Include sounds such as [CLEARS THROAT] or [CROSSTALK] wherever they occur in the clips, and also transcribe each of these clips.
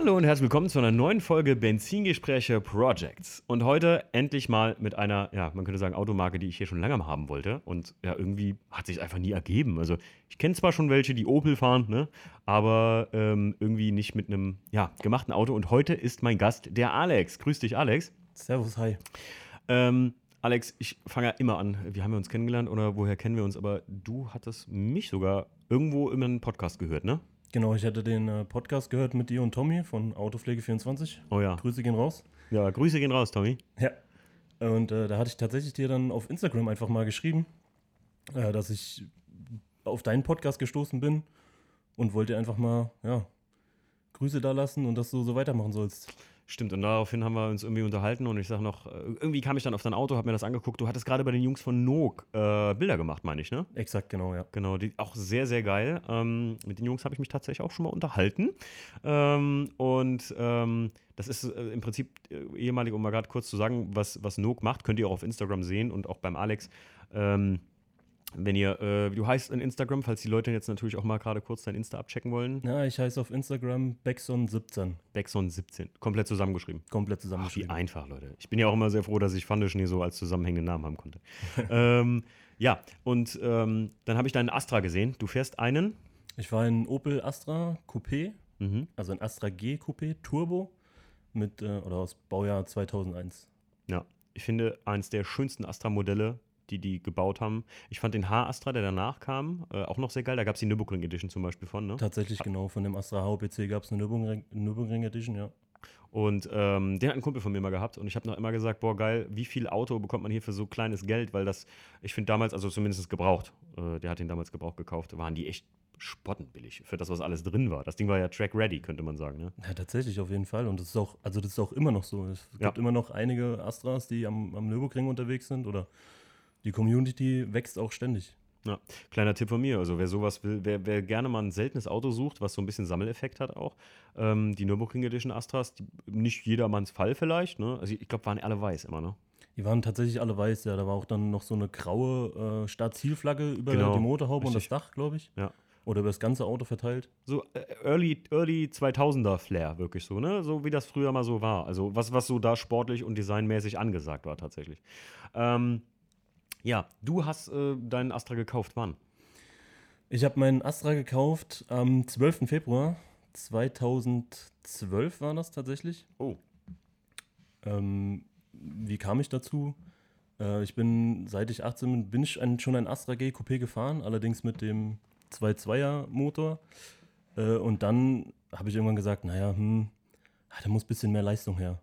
Hallo und herzlich willkommen zu einer neuen Folge Benzingespräche Projects. Und heute endlich mal mit einer, ja, man könnte sagen, Automarke, die ich hier schon lange haben wollte. Und ja, irgendwie hat sich einfach nie ergeben. Also ich kenne zwar schon welche, die Opel fahren, ne? aber ähm, irgendwie nicht mit einem ja, gemachten Auto. Und heute ist mein Gast der Alex. Grüß dich, Alex. Servus, hi. Ähm, Alex, ich fange ja immer an. Wie haben wir uns kennengelernt oder woher kennen wir uns? Aber du hattest mich sogar irgendwo in einem Podcast gehört, ne? Genau, ich hatte den äh, Podcast gehört mit dir und Tommy von Autopflege24. Oh ja. Grüße gehen raus. Ja, Grüße gehen raus, Tommy. Ja. Und äh, da hatte ich tatsächlich dir dann auf Instagram einfach mal geschrieben, äh, dass ich auf deinen Podcast gestoßen bin und wollte einfach mal, ja, Grüße da lassen und dass du so weitermachen sollst. Stimmt, und daraufhin haben wir uns irgendwie unterhalten und ich sage noch, äh, irgendwie kam ich dann auf dein Auto, habe mir das angeguckt. Du hattest gerade bei den Jungs von Nook äh, Bilder gemacht, meine ich, ne? Exakt, genau, ja. Genau, die auch sehr, sehr geil. Ähm, mit den Jungs habe ich mich tatsächlich auch schon mal unterhalten. Ähm, und ähm, das ist äh, im Prinzip äh, ehemalig, um mal gerade kurz zu sagen, was, was Nook macht, könnt ihr auch auf Instagram sehen und auch beim Alex. Ähm, wenn ihr, äh, du heißt in Instagram, falls die Leute jetzt natürlich auch mal gerade kurz dein Insta abchecken wollen. Ja, ich heiße auf Instagram Beckson17. Beckson17. Komplett zusammengeschrieben. Komplett Ach, zusammengeschrieben. wie einfach, Leute. Ich bin ja auch immer sehr froh, dass ich Fandeschnee so als zusammenhängenden Namen haben konnte. [LAUGHS] ähm, ja, und ähm, dann habe ich deinen Astra gesehen. Du fährst einen. Ich war in Opel Astra Coupé, Mhm. also ein Astra G Coupé Turbo mit, äh, oder aus Baujahr 2001. Ja, ich finde eins der schönsten Astra-Modelle, die die gebaut haben. Ich fand den H-Astra, der danach kam, äh, auch noch sehr geil. Da gab es die Nürburgring Edition zum Beispiel von, ne? Tatsächlich, genau, von dem Astra HOPC gab es eine Nürburgring, Nürburgring Edition, ja. Und ähm, den hat ein Kumpel von mir mal gehabt und ich habe noch immer gesagt, boah geil, wie viel Auto bekommt man hier für so kleines Geld, weil das, ich finde damals, also zumindest gebraucht, äh, der hat den damals gebraucht gekauft, waren die echt spottenbillig für das, was alles drin war. Das Ding war ja track ready, könnte man sagen, ne? Ja, tatsächlich, auf jeden Fall. Und das ist auch, also das ist auch immer noch so. Es gibt Ja. immer noch einige Astras, die am, am Nürburgring unterwegs sind oder die Community wächst auch ständig. Ja, kleiner Tipp von mir. Also wer sowas will, wer, wer gerne mal ein seltenes Auto sucht, was so ein bisschen Sammeleffekt hat auch, ähm, die Nürburgring Edition Astras, die, nicht jedermanns Fall vielleicht, ne? Also ich glaube, waren alle weiß immer, ne? Die waren tatsächlich alle weiß, ja. Da war auch dann noch so eine graue äh, Start-Ziel-Flagge über Genau, die Motorhaube und das richtig. Dach, glaube ich. Ja. Oder über das ganze Auto verteilt. So äh, early, early 2000er Flair, wirklich so, ne? So wie das früher mal so war. Also was, was so da sportlich und designmäßig angesagt war tatsächlich. Ähm, ja, du hast äh, deinen Astra gekauft, wann? Ich habe meinen Astra gekauft am 12. Februar 2012 war das tatsächlich. Oh. Ähm, wie kam ich dazu? Äh, ich bin, seit ich 18 bin, bin ich ein, schon ein Astra G Coupé gefahren, allerdings mit dem 2.2er Motor. Äh, und dann habe ich irgendwann gesagt, naja, hm, ah, da muss ein bisschen mehr Leistung her.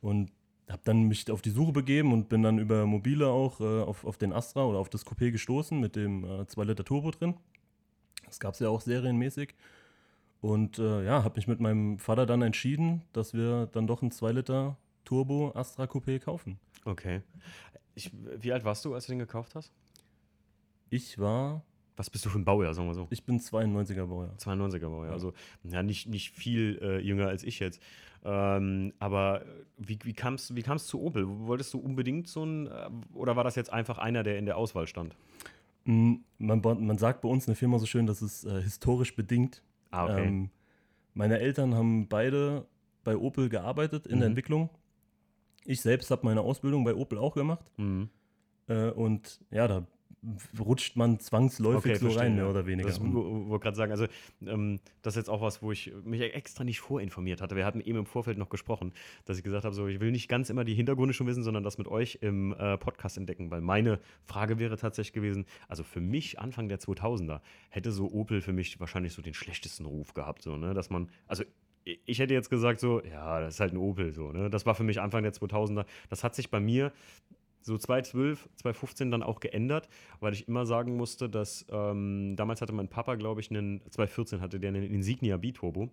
Und habe dann mich auf die Suche begeben und bin dann über Mobile auch äh, auf, auf den Astra oder auf das Coupé gestoßen mit dem äh, 2 Liter Turbo drin. Das gab es ja auch serienmäßig. Und äh, ja, habe mich mit meinem Vater dann entschieden, dass wir dann doch ein 2 Liter Turbo Astra Coupé kaufen. Okay. Ich, wie alt warst du, als du den gekauft hast? Ich war, Was bist du für ein Baujahr, sagen wir so? ich bin 92er Baujahr. 92er Baujahr, Ja. also ja, nicht, nicht viel äh, jünger als ich jetzt. Ähm, aber wie, wie kam es wie kam's zu Opel? Wolltest du unbedingt so ein, äh, oder war das jetzt einfach einer, der in der Auswahl stand? Mm, Man, man sagt bei uns in der Firma so schön, das ist äh, historisch bedingt. Ah, okay. Ähm, meine Eltern haben beide bei Opel gearbeitet in der Mhm. Entwicklung. Ich selbst habe meine Ausbildung bei Opel auch gemacht. Mhm. Äh, und ja, da rutscht man zwangsläufig so verstehe, rein, mehr oder weniger. Das wo- wollte gerade sagen, also ähm, das ist jetzt auch was, wo ich mich extra nicht vorinformiert hatte. Wir hatten eben im Vorfeld noch gesprochen, dass ich gesagt habe, so ich will nicht ganz immer die Hintergründe schon wissen, sondern das mit euch im äh, Podcast entdecken, weil meine Frage wäre tatsächlich gewesen, also für mich Anfang der 2000er hätte so Opel für mich wahrscheinlich so den schlechtesten Ruf gehabt, so ne, dass man, also ich hätte jetzt gesagt so, ja, das ist halt ein Opel so, ne? Das war für mich Anfang der 2000er. Das hat sich bei mir so 2012, 2015 dann auch geändert, weil ich immer sagen musste, dass ähm, damals hatte mein Papa, glaube ich, einen, 2014 hatte der einen Insignia B-Turbo,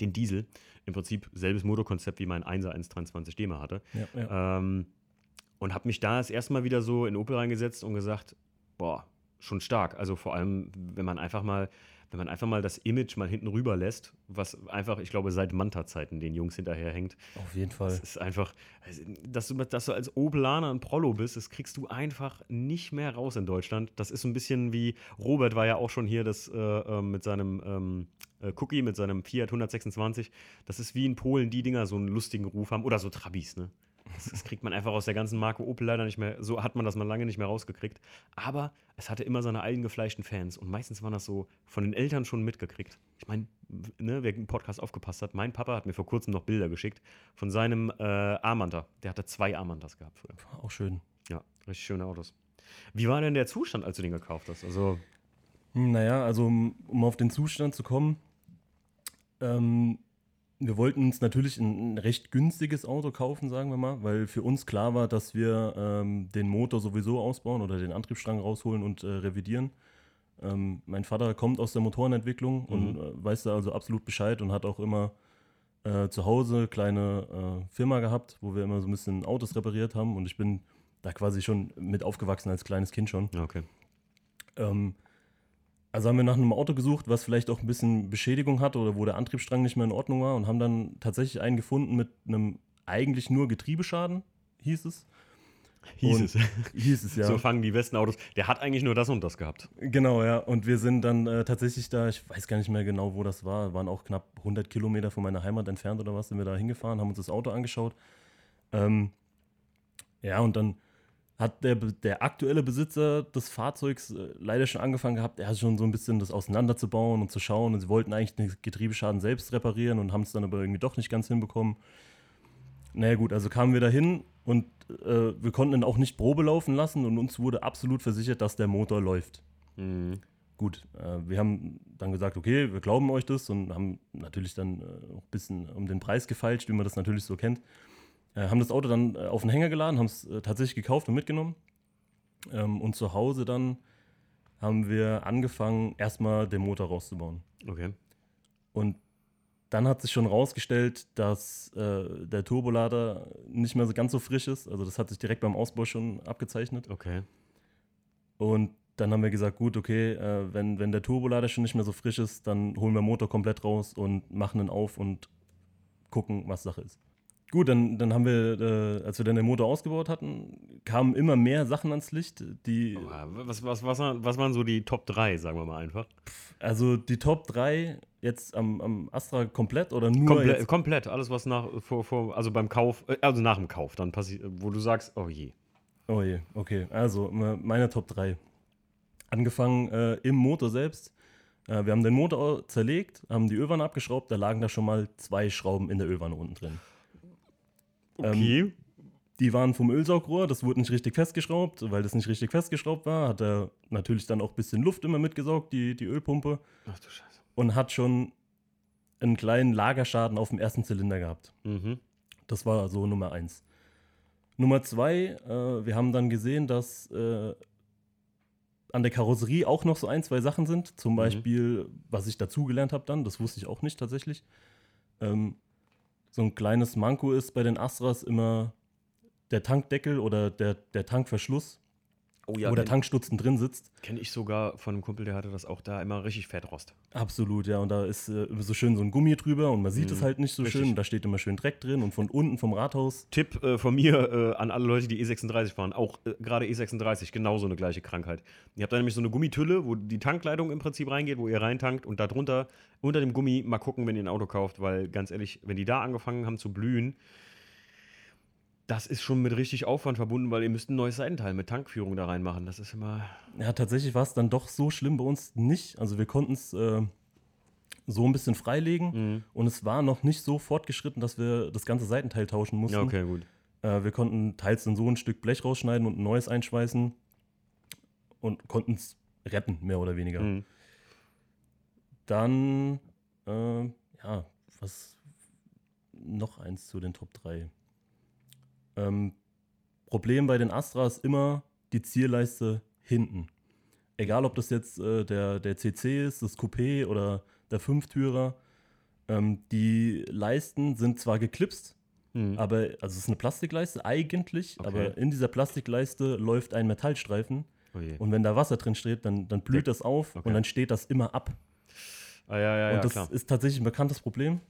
den Diesel, im Prinzip selbes Motorkonzept wie mein 1er 123D mal hatte. ja, ja. Ähm, und habe mich da das erste Mal wieder so in Opel reingesetzt und gesagt, boah, schon stark. Also vor allem, wenn man einfach mal, wenn man einfach mal das Image mal hinten rüber lässt, was einfach, ich glaube, seit Manta-Zeiten den Jungs hinterherhängt. Auf jeden Fall. Das ist einfach, dass du, dass du als Obelaner ein Prollo bist, das kriegst du einfach nicht mehr raus in Deutschland. Das ist so ein bisschen wie, Robert war ja auch schon hier das, äh, äh, mit seinem ähm, äh, Cookie, mit seinem Fiat 126. Das ist wie in Polen die Dinger so einen lustigen Ruf haben. Oder so Trabis, ne? Das, das, kriegt man einfach aus der ganzen Marke Opel leider nicht mehr. So hat man das mal lange nicht mehr rausgekriegt. Aber es hatte immer seine eingefleischten Fans und meistens waren das so von den Eltern schon mitgekriegt. Ich meine, ne, wer im Podcast aufgepasst hat, mein Papa hat mir vor kurzem noch Bilder geschickt von seinem äh, Armanta. Der hatte zwei Armantas gehabt früher. Auch schön. Ja, richtig schöne Autos. Wie war denn der Zustand, als du den gekauft hast? Also. Naja, also um, um auf den Zustand zu kommen, ähm, wir wollten uns natürlich ein, ein, recht günstiges Auto kaufen, sagen wir mal, weil für uns klar war, dass wir ähm, den Motor sowieso ausbauen oder den Antriebsstrang rausholen und äh, revidieren. Ähm, mein Vater kommt aus der Motorenentwicklung mhm. und äh, weiß da also absolut Bescheid und hat auch immer äh, zu Hause eine kleine äh, Firma gehabt, wo wir immer so ein bisschen Autos repariert haben und ich bin da quasi schon mit aufgewachsen als kleines Kind schon. Okay. Ähm, also haben wir nach einem Auto gesucht, was vielleicht auch ein bisschen Beschädigung hatte oder wo der Antriebsstrang nicht mehr in Ordnung war und haben dann tatsächlich einen gefunden mit einem eigentlich nur Getriebeschaden, hieß es. Hieß und, es. [LAUGHS] Hieß es, ja. So fangen die besten Autos. Der hat eigentlich nur das und das gehabt. Genau, ja. Und wir sind dann äh, tatsächlich da, ich weiß gar nicht mehr genau, wo das war, waren auch knapp 100 Kilometer von meiner Heimat entfernt oder was, sind wir da hingefahren, haben uns das Auto angeschaut. Ähm, ja, und dann hat der, der aktuelle Besitzer des Fahrzeugs äh, leider schon angefangen gehabt, er hat schon so ein bisschen das auseinanderzubauen und zu schauen. Und sie wollten eigentlich den Getriebeschaden selbst reparieren und haben es dann aber irgendwie doch nicht ganz hinbekommen. Naja gut, also kamen wir da hin und äh, wir konnten ihn auch nicht Probe laufen lassen und uns wurde absolut versichert, dass der Motor läuft. Mhm. Gut, äh, wir haben dann gesagt, okay, wir glauben euch das und haben natürlich dann äh, auch ein bisschen um den Preis gefeilscht, wie man das natürlich so kennt. Äh, haben das Auto dann äh, auf den Hänger geladen, haben es äh, tatsächlich gekauft und mitgenommen. Ähm, und zu Hause dann haben wir angefangen, erstmal den Motor rauszubauen. Okay. Und dann hat sich schon rausgestellt, dass äh, der Turbolader nicht mehr so ganz so frisch ist. Also das hat sich direkt beim Ausbau schon abgezeichnet. Okay. Und dann haben wir gesagt, gut, okay, äh, wenn, wenn der Turbolader schon nicht mehr so frisch ist, dann holen wir den Motor komplett raus und machen ihn auf und gucken, was Sache ist. Gut, dann, dann haben wir, äh, als wir dann den Motor ausgebaut hatten, kamen immer mehr Sachen ans Licht, die. Was, was, was, was waren so die Top 3, sagen wir mal einfach? Also die Top 3 jetzt am, am Astra komplett oder nur? Komple komplett, alles was nach, vor, vor, also beim Kauf, äh, also nach dem Kauf, dann passiert, wo du sagst, oh je. Oh je, okay. Also meine Top 3. Angefangen äh, im Motor selbst. Äh, wir haben den Motor zerlegt, haben die Ölwanne abgeschraubt, da lagen da schon mal zwei Schrauben in der Ölwanne unten drin. Okay. Ähm, die waren vom Ölsaugrohr, das wurde nicht richtig festgeschraubt. Weil das nicht richtig festgeschraubt war, hat er natürlich dann auch ein bisschen Luft immer mitgesaugt, die, die Ölpumpe. Ach du Scheiße. Und hat schon einen kleinen Lagerschaden auf dem ersten Zylinder gehabt. Mhm. Das war so Nummer eins. Nummer zwei, äh, wir haben dann gesehen, dass äh, an der Karosserie auch noch so ein, zwei Sachen sind. Zum mhm. Beispiel, was ich dazugelernt habe dann, das wusste ich auch nicht tatsächlich. Ähm, so ein kleines Manko ist bei den Astras immer der Tankdeckel oder der, der Tankverschluss. Oh ja, wo der Tankstutzen drin sitzt. Kenne ich sogar von einem Kumpel, der hatte das auch da immer richtig Fettrost. Absolut, ja. Und da ist äh, so schön so ein Gummi drüber und man sieht es mhm. halt nicht so richtig. schön. Und da steht immer schön Dreck drin und von unten vom Rathaus. Tipp äh, von mir äh, an alle Leute, die E36 fahren, auch äh, gerade E36, genauso eine gleiche Krankheit. Ihr habt da nämlich so eine Gummitülle, wo die Tankleitung im Prinzip reingeht, wo ihr reintankt und darunter, unter dem Gummi, mal gucken, wenn ihr ein Auto kauft, weil ganz ehrlich, wenn die da angefangen haben zu blühen, das ist schon mit richtig Aufwand verbunden, weil ihr müsst ein neues Seitenteil mit Tankführung da reinmachen. Das ist immer. Ja, tatsächlich war es dann doch so schlimm bei uns nicht. Also wir konnten es äh, so ein bisschen freilegen mhm. und es war noch nicht so fortgeschritten, dass wir das ganze Seitenteil tauschen mussten. Ja, okay, gut. Äh, wir konnten teils dann so ein Stück Blech rausschneiden und ein neues einschweißen und konnten es retten, mehr oder weniger. Mhm. Dann, äh, ja, was noch eins zu den Top 3. Ähm, Problem bei den Astra ist immer die Zierleiste hinten. Egal, ob das jetzt äh, der, der CC ist, das Coupé oder der Fünftürer. Ähm, die Leisten sind zwar geklipst, mhm. aber, also es ist eine Plastikleiste eigentlich, okay. aber in dieser Plastikleiste läuft ein Metallstreifen, Oh. Und wenn da Wasser drin steht, dann, dann blüht das auf Okay. und dann steht das immer ab. Ah, ja, ja, ja, und das klar. ist tatsächlich ein bekanntes Problem.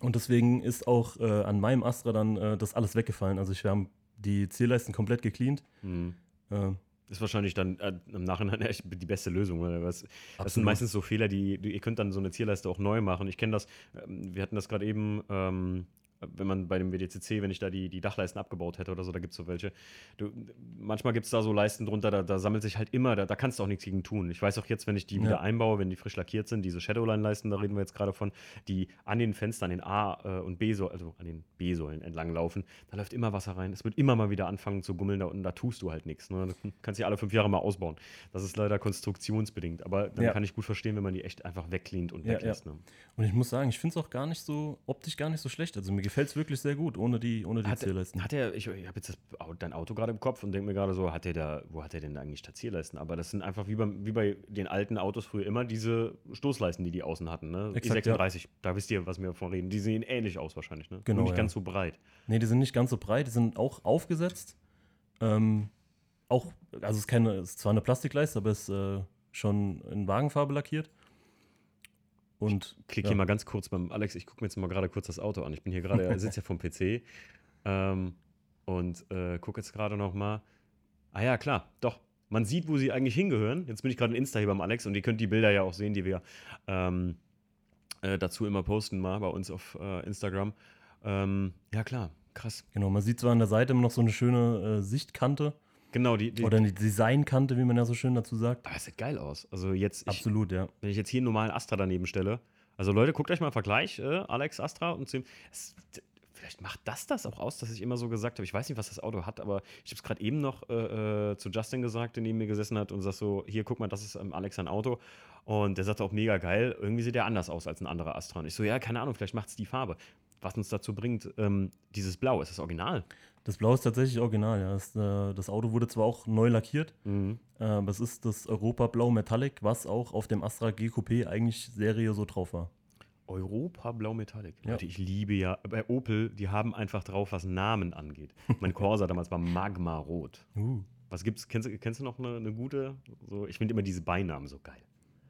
Und deswegen ist auch äh, an meinem Astra dann äh, das alles weggefallen. Also ich, wir haben die Zierleisten komplett gecleant. Mhm. Äh, Ist wahrscheinlich dann äh, im Nachhinein [LAUGHS] echt die beste Lösung. Weil das, das sind meistens so Fehler, die, die ihr könnt dann so eine Zierleiste auch neu machen. Ich kenne das, ähm, wir hatten das gerade eben, ähm, wenn man bei dem WDCC, wenn ich da die, die Dachleisten abgebaut hätte oder so, da gibt es so welche. Du, manchmal gibt es da so Leisten drunter, da, da sammelt sich halt immer, da, da kannst du auch nichts gegen tun. Ich weiß auch jetzt, wenn ich die Ja. wieder einbaue, wenn die frisch lackiert sind, diese Shadowline-Leisten, da reden wir jetzt gerade von, die an den Fenstern, an den A- äh, und B-Säulen, also an den B-Säulen entlang laufen, da läuft immer Wasser rein. Es wird immer mal wieder anfangen zu gummeln da unten, da tust du halt nichts. Ne? Du kannst die alle fünf Jahre mal ausbauen. Das ist leider konstruktionsbedingt, aber dann Ja. kann ich gut verstehen, wenn man die echt einfach wegcleant und Ja, weglässt. Ne? und ich muss sagen, ich finde es auch gar nicht so, optisch gar nicht so schlecht. Also mir gefällt es wirklich sehr gut, ohne die, ohne die Hat, Zierleisten. hat er, ich, ich habe jetzt das, dein Auto gerade im Kopf und denke mir gerade so, hat der da, wo hat er denn eigentlich da Zierleisten? Aber das sind einfach wie, beim, wie bei den alten Autos früher immer diese Stoßleisten, die die außen hatten. Ne? Exakt, E36, da wisst ihr, was wir von reden. Die sehen ähnlich aus wahrscheinlich. Ne? Genau, Nur nicht ja. ganz so breit. Nee, die sind nicht ganz so breit, die sind auch aufgesetzt. Ähm, auch, also es ist keine, es ist zwar eine Plastikleiste, aber es ist äh, schon in Wagenfarbe lackiert. Und Klick ja, hier mal ganz kurz beim Alex, ich gucke mir jetzt mal gerade kurz das Auto an. Ich bin hier gerade, er sitzt ja vom PC ähm, und äh, gucke jetzt gerade noch mal. Ah ja, klar, doch. Man sieht, wo sie eigentlich hingehören. Jetzt bin ich gerade in Insta hier beim Alex und ihr könnt die Bilder ja auch sehen, die wir ähm, äh, dazu immer posten mal bei uns auf äh, Instagram. Ähm, ja, klar, krass. genau, man sieht zwar an der Seite immer noch so eine schöne äh, Sichtkante Genau, die, die oder eine Designkante, wie man ja so schön dazu sagt. aber es sieht geil aus. Also jetzt, ich, Absolut, ja. wenn ich jetzt hier einen normalen Astra daneben stelle. Also Leute, guckt euch mal einen Vergleich, äh, Alex Astra und ihm. Es, vielleicht macht das das auch aus, dass ich immer so gesagt habe, ich weiß nicht, was das Auto hat, aber ich habe es gerade eben noch äh, äh, zu Justin gesagt, der neben mir gesessen hat und sagt so, hier, guck mal, das ist ähm, Alex ein Auto. Und der sagt auch mega geil, irgendwie sieht der anders aus als ein anderer Astra. Und ich so, ja, keine Ahnung, vielleicht macht es die Farbe. Was uns dazu bringt, ähm, dieses Blau, ist das Original? Das Blau ist tatsächlich original, ja. Das, äh, das Auto wurde zwar auch neu lackiert, Mhm. äh, aber es ist das Europa Blau Metallic, was auch auf dem Astra G Coupé eigentlich Serie so drauf war. Europa Blau Metallic. Ja. Leute, ich liebe ja, bei Opel, die haben einfach drauf, was Namen angeht. Mein Corsa damals war Magma Rot. Uh. Was gibt's? Kennst, du- kennst du noch eine, eine gute? So, ich finde immer diese Beinamen so geil.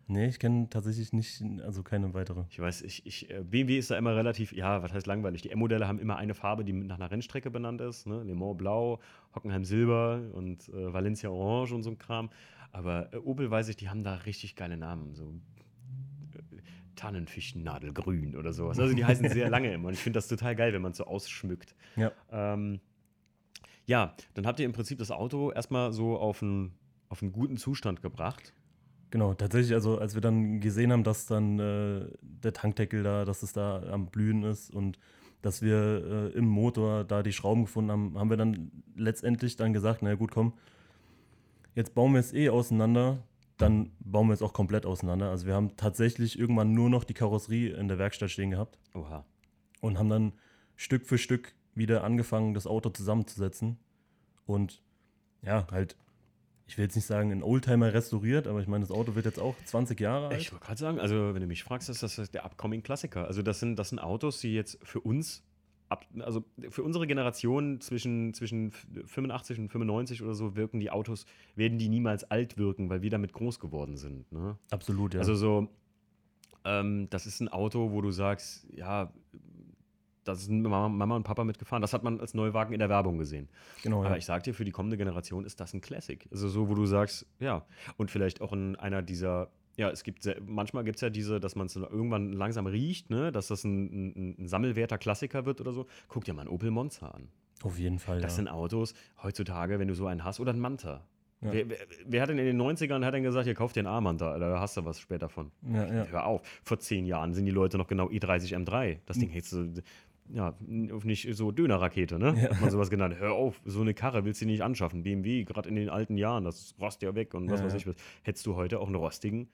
Nee, ich kenne tatsächlich nicht, also keine weitere. Ich weiß, ich, ich, äh, BMW ist da immer relativ, ja, was heißt langweilig? Die M-Modelle haben immer eine Farbe, die nach einer Rennstrecke benannt ist. Ne? Le Mans Blau, Hockenheim Silber und äh, Valencia Orange und so ein Kram. Aber äh, Opel weiß ich, die haben da richtig geile Namen. So äh, Tannenfichtennadelgrün oder sowas. Also die heißen sehr lange immer. Und ich finde das total geil, wenn man es so ausschmückt. Ja. Ähm, ja, dann habt ihr im Prinzip das Auto erstmal so auf einen, auf einen guten Zustand gebracht. Genau, tatsächlich, also als wir dann gesehen haben, dass dann äh, der Tankdeckel da, dass es da am Blühen ist und dass wir äh, im Motor da die Schrauben gefunden haben, haben wir dann letztendlich dann gesagt, naja gut, komm, jetzt bauen wir es eh auseinander, dann bauen wir es auch komplett auseinander. Also wir haben tatsächlich irgendwann nur noch die Karosserie in der Werkstatt stehen gehabt Oha. und haben dann Stück für Stück wieder angefangen, das Auto zusammenzusetzen. Und ja, halt, ich will jetzt nicht sagen, ein Oldtimer restauriert, aber ich meine, das Auto wird jetzt auch 20 Jahre alt. Ich wollte gerade sagen, also wenn du mich fragst, ist das der upcoming Klassiker. Also das sind, das sind Autos, die jetzt für uns, ab, also für unsere Generation zwischen, zwischen 85 und 95 oder so wirken die Autos, werden die niemals alt wirken, weil wir damit groß geworden sind. Ne? Absolut, ja. Also so, ähm, das ist ein Auto, wo du sagst, ja, da sind Mama, und Papa mitgefahren. Das hat man als Neuwagen in der Werbung gesehen. genau, ja. Aber ich sag dir, für die kommende Generation ist das ein Classic. Also so, wo du sagst, ja, und vielleicht auch in einer dieser, ja, es gibt sehr, manchmal gibt es ja diese, dass man es irgendwann langsam riecht, ne, dass das ein, ein, ein sammelwerter Klassiker wird oder so. Guck dir mal einen Opel Monza an. Auf jeden Fall, Das ja. sind Autos heutzutage, wenn du so einen hast, oder ein Manta. Ja. Wer, wer, wer hat denn in den 90ern hat denn gesagt, ihr kauft den A-Manta, Alter, da hast du was später von. ja, ja. Hör auf, vor zehn Jahren sind die Leute noch genau i30 M3. Das. Ding hättest du, ja, nicht so Dönerrakete, ne? Ja. Hat man sowas genannt. Hör auf, so eine Karre willst du nicht anschaffen. BMW, gerade in den alten Jahren, das rost ja weg und was Ja, weiß ich was. Hättest du heute auch einen rostigen,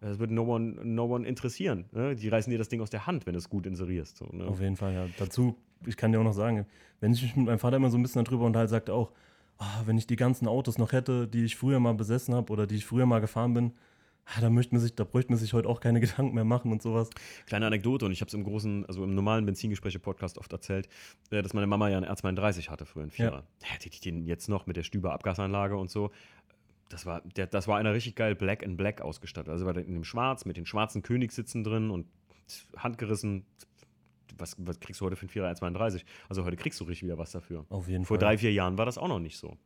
das würde no one, no one interessieren. Ne? Die reißen dir das Ding aus der Hand, wenn du es gut inserierst. So, ne? Auf jeden Fall, ja. Dazu, ich kann dir auch noch sagen, wenn ich mich mit meinem Vater immer so ein bisschen darüber unterhalte, sagt er auch, ah, wenn ich die ganzen Autos noch hätte, die ich früher mal besessen habe oder die ich früher mal gefahren bin, ah, da, möchte man sich, da bräuchte man sich heute auch keine [LAUGHS] Gedanken mehr machen und sowas. Kleine Anekdote, und ich habe es im großen, also im normalen Benzingespräche-Podcast oft erzählt, äh, dass meine Mama ja einen R32 hatte früher, einen Vierer. Hätte die den jetzt noch mit der Stüber Abgasanlage und so, das war, der, das war einer richtig geil Black and Black ausgestattet. Also war der in dem Schwarz mit den schwarzen Königssitzen drin und handgerissen. Was, was kriegst du heute für einen 4er 1,32? Also heute kriegst du richtig wieder was dafür. Auf jeden Vor Fall. drei, vier Jahren war das auch noch nicht so.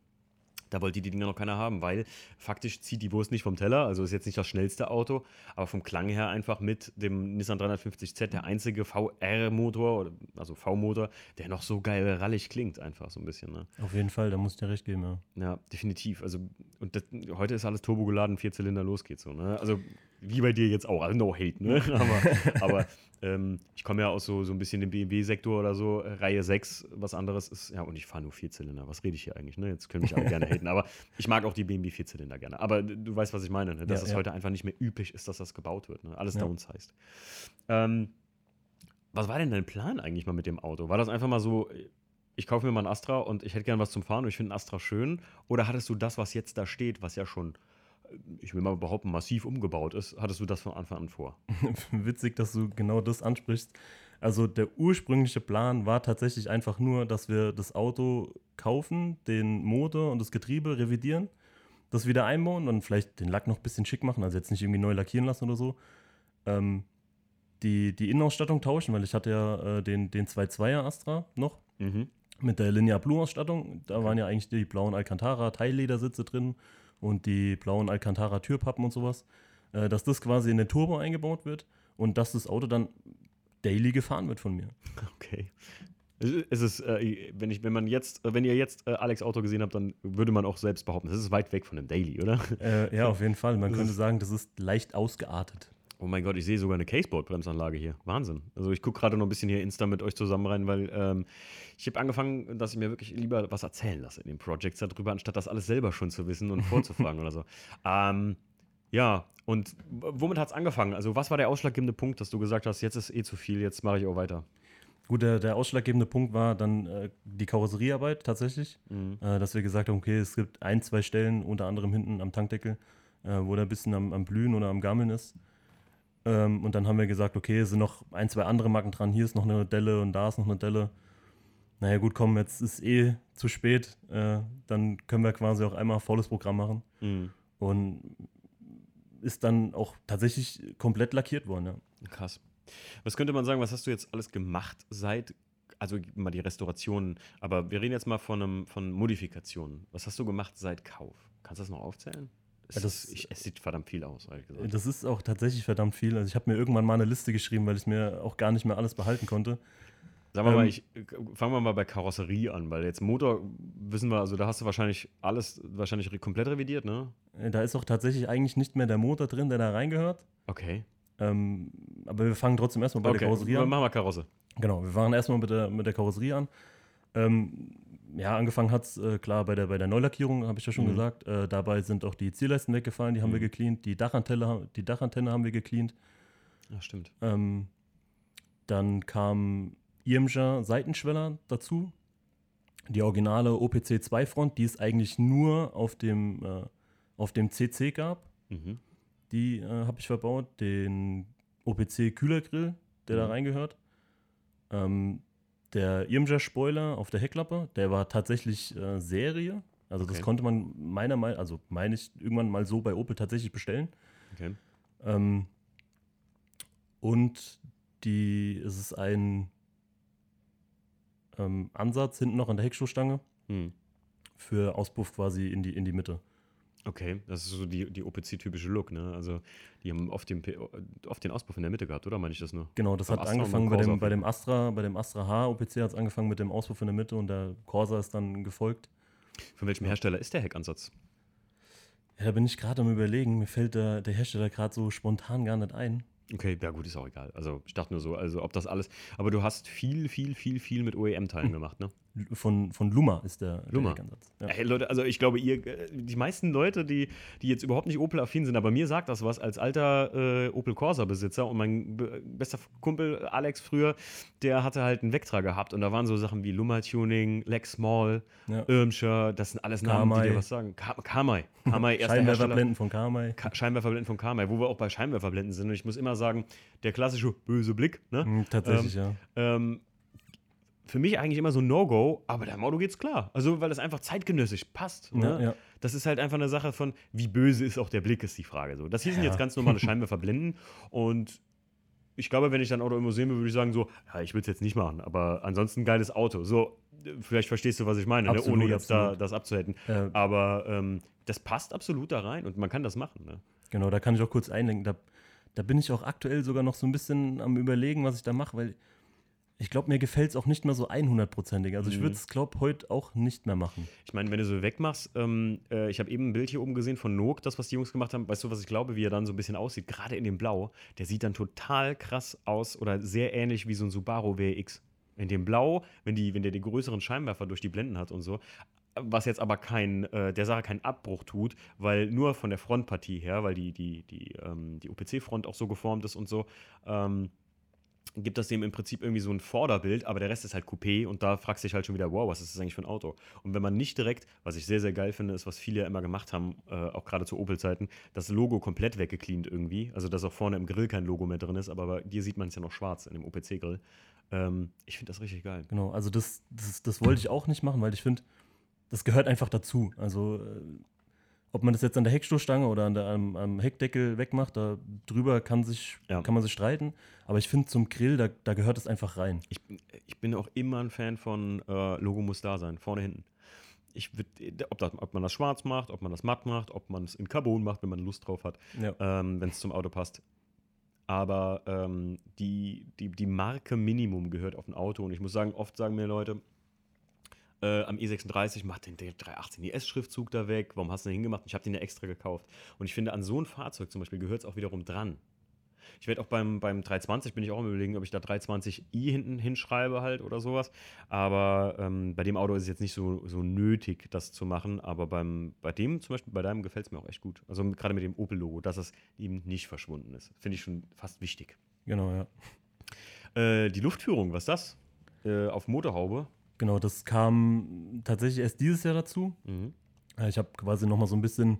Da wollte die Dinger noch keiner haben, weil faktisch zieht die Wurst nicht vom Teller. Also ist jetzt nicht das schnellste Auto, aber vom Klang her einfach mit dem Nissan 350Z der einzige VR-Motor, also V-Motor, der noch so geil rallig klingt, einfach so ein bisschen. Ne? Auf jeden Fall, da muss dir recht geben, ja. Ja, definitiv. Also, und das, heute ist alles turbogeladen, Vierzylinder, los geht's so. Ne? Also, wie bei dir jetzt auch, also no hate, ne? Aber, [LAUGHS] aber ähm, ich komme ja aus so, so ein bisschen dem BMW-Sektor oder so, Reihe 6, was anderes ist, ja, und ich fahre nur Vierzylinder. Was rede ich hier eigentlich, ne? Jetzt können mich alle gerne haten, aber ich mag auch die BMW Vierzylinder gerne. Aber du weißt, was ich meine, ne? dass Ja, es ja. heute einfach nicht mehr üblich ist, dass das gebaut wird. Ne? Alles Ja. downsized. Ähm, was war denn dein Plan eigentlich mal mit dem Auto? War das einfach mal so, ich kaufe mir mal einen Astra und ich hätte gern was zum Fahren und ich finde einen Astra schön? Oder hattest du das, was jetzt da steht, was ja schon, ich will mal behaupten, massiv umgebaut ist, hattest du das von Anfang an vor? [LAUGHS] Witzig, dass du genau das ansprichst. Also der ursprüngliche Plan war tatsächlich einfach nur, dass wir das Auto kaufen, den Motor und das Getriebe revidieren, das wieder einbauen und vielleicht den Lack noch ein bisschen schick machen, also jetzt nicht irgendwie neu lackieren lassen oder so. Ähm, die, die Innenausstattung tauschen, weil ich hatte ja äh, den, den 2.2er Astra noch Mhm. mit der Linear Blue Ausstattung. Da waren ja eigentlich die blauen Alcantara Teilledersitze drin und die blauen Alcantara Türpappen und sowas. Äh, dass das quasi in den Turbo eingebaut wird und dass das Auto dann daily gefahren wird von mir. Okay. Es ist, äh, wenn, ich, wenn man jetzt, äh, wenn ihr jetzt äh, Alex Auto gesehen habt, dann würde man auch selbst behaupten, das ist weit weg von einem Daily, oder? Äh, ja, [LAUGHS] auf jeden Fall. Man Das könnte sagen, das ist leicht ausgeartet. Oh mein Gott, ich sehe sogar eine Caseboard-Bremsanlage hier. Wahnsinn. Also ich gucke gerade noch ein bisschen hier Insta mit euch zusammen rein, weil ähm, ich habe angefangen, dass ich mir wirklich lieber was erzählen lasse in den Projects darüber, anstatt das alles selber schon zu wissen und vorzufragen [LAUGHS] oder so. Ähm, ja, und womit hat es angefangen? Also was war der ausschlaggebende Punkt, dass du gesagt hast, jetzt ist eh zu viel, jetzt mache ich auch weiter? Gut, der, der ausschlaggebende Punkt war dann äh, die Karosseriearbeit tatsächlich, Mhm. äh, dass wir gesagt haben, okay, es gibt ein, zwei Stellen, unter anderem hinten am Tankdeckel, äh, wo der ein bisschen am, am Blühen oder am Gammeln ist. Ähm, und dann haben wir gesagt, okay, es sind noch ein, zwei andere Macken dran, hier ist noch eine Delle und da ist noch eine Delle. Naja gut, komm, jetzt ist eh zu spät, äh, dann können wir quasi auch einmal volles Programm machen. Mhm. Und ist dann auch tatsächlich komplett lackiert worden, ja. Krass. Was könnte man sagen, was hast du jetzt alles gemacht seit, also mal die Restaurationen, aber wir reden jetzt mal von, einem, von Modifikationen. Was hast du gemacht seit Kauf? Kannst du das noch aufzählen? Es, Ja, das- ist, ich, es sieht verdammt viel aus, ehrlich gesagt. Das ist auch tatsächlich verdammt viel. Also ich habe mir irgendwann mal eine Liste geschrieben, weil ich mir auch gar nicht mehr alles behalten konnte. Sagen wir mal, ähm, ich, fangen wir mal bei Karosserie an, weil jetzt Motor, wissen wir, also da hast du wahrscheinlich alles wahrscheinlich komplett revidiert, ne? Äh, Da ist auch tatsächlich eigentlich nicht mehr der Motor drin, der da reingehört. Okay. Ähm, aber wir fangen trotzdem erstmal bei der okay, Karosserie wir an. machen wir Karosse. Genau, wir fangen erstmal mit der, mit der Karosserie an. Ähm, ja, angefangen hat es äh, klar bei der, bei der Neulackierung, habe ich ja schon Mhm. gesagt. Äh, dabei sind auch die Zierleisten weggefallen, die haben wir Mhm. gecleant. Die Dachantenne, die Dachantenne haben wir gecleant. Ja, stimmt. Ähm, dann kam Irmscher Seitenschweller dazu. Die originale OPC2-Front, die es eigentlich nur auf dem, äh, auf dem CC gab. Mhm. Die äh, habe ich verbaut. Den OPC-Kühlergrill, der da Mhm. reingehört. Ähm, der Irmscher Spoiler auf der Heckklappe, der war tatsächlich äh, Serie. Also das Okay. konnte man meiner Meinung, also meine ich, irgendwann mal so bei Opel tatsächlich bestellen. Okay. Ähm, und die, es ist ein ähm, Ansatz hinten noch an der Heckschuhstange Hm. für Auspuff quasi in die, in die Mitte. Okay, das ist so die, die OPC-typische Look, ne? Also, die haben oft den, oft den Auspuff in der Mitte gehabt, oder meine ich das nur? Genau, das Beim hat Astra angefangen bei dem, bei dem Astra, bei dem Astra H OPC hat es angefangen mit dem Auspuff in der Mitte und der Corsa ist dann gefolgt. Von welchem Hersteller ist der Heckansatz? Ja, da bin ich gerade am überlegen, mir fällt der, der Hersteller gerade so spontan gar nicht ein. Okay, ja gut, ist auch egal. Also, ich dachte nur so, also ob das alles. Aber du hast viel, viel, viel, viel mit OEM-Teilen [CLEARS THROAT] gemacht, ne? Von, von Luma ist der, Luma. der Ansatz. Ja. Hey, Leute, also ich glaube, ihr, äh, die meisten Leute, die, die jetzt überhaupt nicht Opel-affin sind, aber mir sagt das was als alter äh, Opel Corsa-Besitzer und mein be bester Kumpel Alex früher, der hatte halt einen Vectra gehabt und da waren so Sachen wie Luma-Tuning, Lex Small, Ja. Irmscher, das sind alles Namen, die Kamai. dir was sagen. Ka Kamai. Kamai. [LAUGHS] Scheinwerferblenden von Kamai. Ka Scheinwerferblenden von Kamai, wo wir auch bei Scheinwerferblenden sind. Und ich muss immer sagen, der klassische böse Blick, ne? Hm, tatsächlich, ja. Ähm, für mich eigentlich immer so ein No-Go, aber beim Auto geht's klar. Also, weil das einfach zeitgenössisch passt. Ne? ja, ja. Das ist halt einfach eine Sache von, wie böse ist auch der Blick, ist die Frage. So, das hier sind jetzt ganz normale [LAUGHS] Scheinwerferblenden und ich glaube, wenn ich dann Auto irgendwo sehen würde, würde ich sagen so, ja, ich will es jetzt nicht machen, aber ansonsten geiles Auto. So, vielleicht verstehst du, was ich meine, ne? Absolut, ohne jetzt da das abzuhätten. Äh, Aber ähm, das passt absolut da rein und man kann das machen. Ne? Genau, da kann ich auch kurz einlenken. Da, da bin ich auch aktuell sogar noch so ein bisschen am Überlegen, was ich da mache, weil ich glaube, mir gefällt es auch nicht mehr so 100%ig. Also ich Mhm. würde es, glaube heute auch nicht mehr machen. Ich meine, wenn du so wegmachst, ähm, äh, ich habe eben ein Bild hier oben gesehen von Nook, das, was die Jungs gemacht haben. Weißt du, was ich glaube, wie er dann so ein bisschen aussieht? Gerade in dem Blau, der sieht dann total krass aus oder sehr ähnlich wie so ein Subaru WX. In dem Blau, wenn, die, wenn der den größeren Scheinwerfer durch die Blenden hat und so. Was jetzt aber kein, äh, der Sache keinen Abbruch tut, weil nur von der Frontpartie her, weil die, die, die, ähm, die OPC-Front auch so geformt ist und so, ähm, gibt das dem im Prinzip irgendwie so ein Vorderbild, aber der Rest ist halt Coupé und da fragst du dich halt schon wieder, wow, was ist das eigentlich für ein Auto? Und wenn man nicht direkt, was ich sehr, sehr geil finde, ist, was viele ja immer gemacht haben, äh, auch gerade zu Opel-Zeiten, das Logo komplett weggecleant irgendwie, also dass auch vorne im Grill kein Logo mehr drin ist, aber bei dir sieht man es ja noch schwarz in dem OPC-Grill. Ähm, ich finde das richtig geil. Genau, also das, das, das wollte ich auch nicht machen, weil ich finde, das gehört einfach dazu. Also äh, ob man das jetzt an der Heckstoßstange oder an der, am, am Heckdeckel wegmacht, da drüber kann, sich, Ja. kann man sich streiten. Aber ich finde, zum Grill, da, da gehört es einfach rein. Ich, bin- ich bin auch immer ein Fan von äh, Logo muss da sein, vorne, hinten. Ich würd, ob, das, ob man das schwarz macht, ob man das matt macht, ob man es in Carbon macht, wenn man Lust drauf hat. Ja. ähm, wenn es zum Auto passt. Aber ähm, die, die, die Marke Minimum gehört auf ein Auto. Und ich muss sagen, oft sagen mir Leute, äh, am E36 macht den 318 IS-Schriftzug da weg. Warum hast du den hingemacht? Ich habe den ja extra gekauft. Und ich finde, an so ein Fahrzeug zum Beispiel gehört es auch wiederum dran. Ich werde auch beim, beim 320 bin ich auch am überlegen, ob ich da 320i hinten hinschreibe halt oder sowas. Aber ähm, bei dem Auto ist es jetzt nicht so, so nötig, das zu machen. Aber beim, bei dem zum Beispiel, bei deinem gefällt es mir auch echt gut. Also gerade mit dem Opel-Logo, dass es eben nicht verschwunden ist. Finde ich schon fast wichtig. Genau, ja. Äh, die Luftführung, was ist das? Äh, auf Motorhaube. Genau, das kam tatsächlich erst dieses Jahr dazu. Mhm. Äh, Ich habe quasi noch mal so ein bisschen,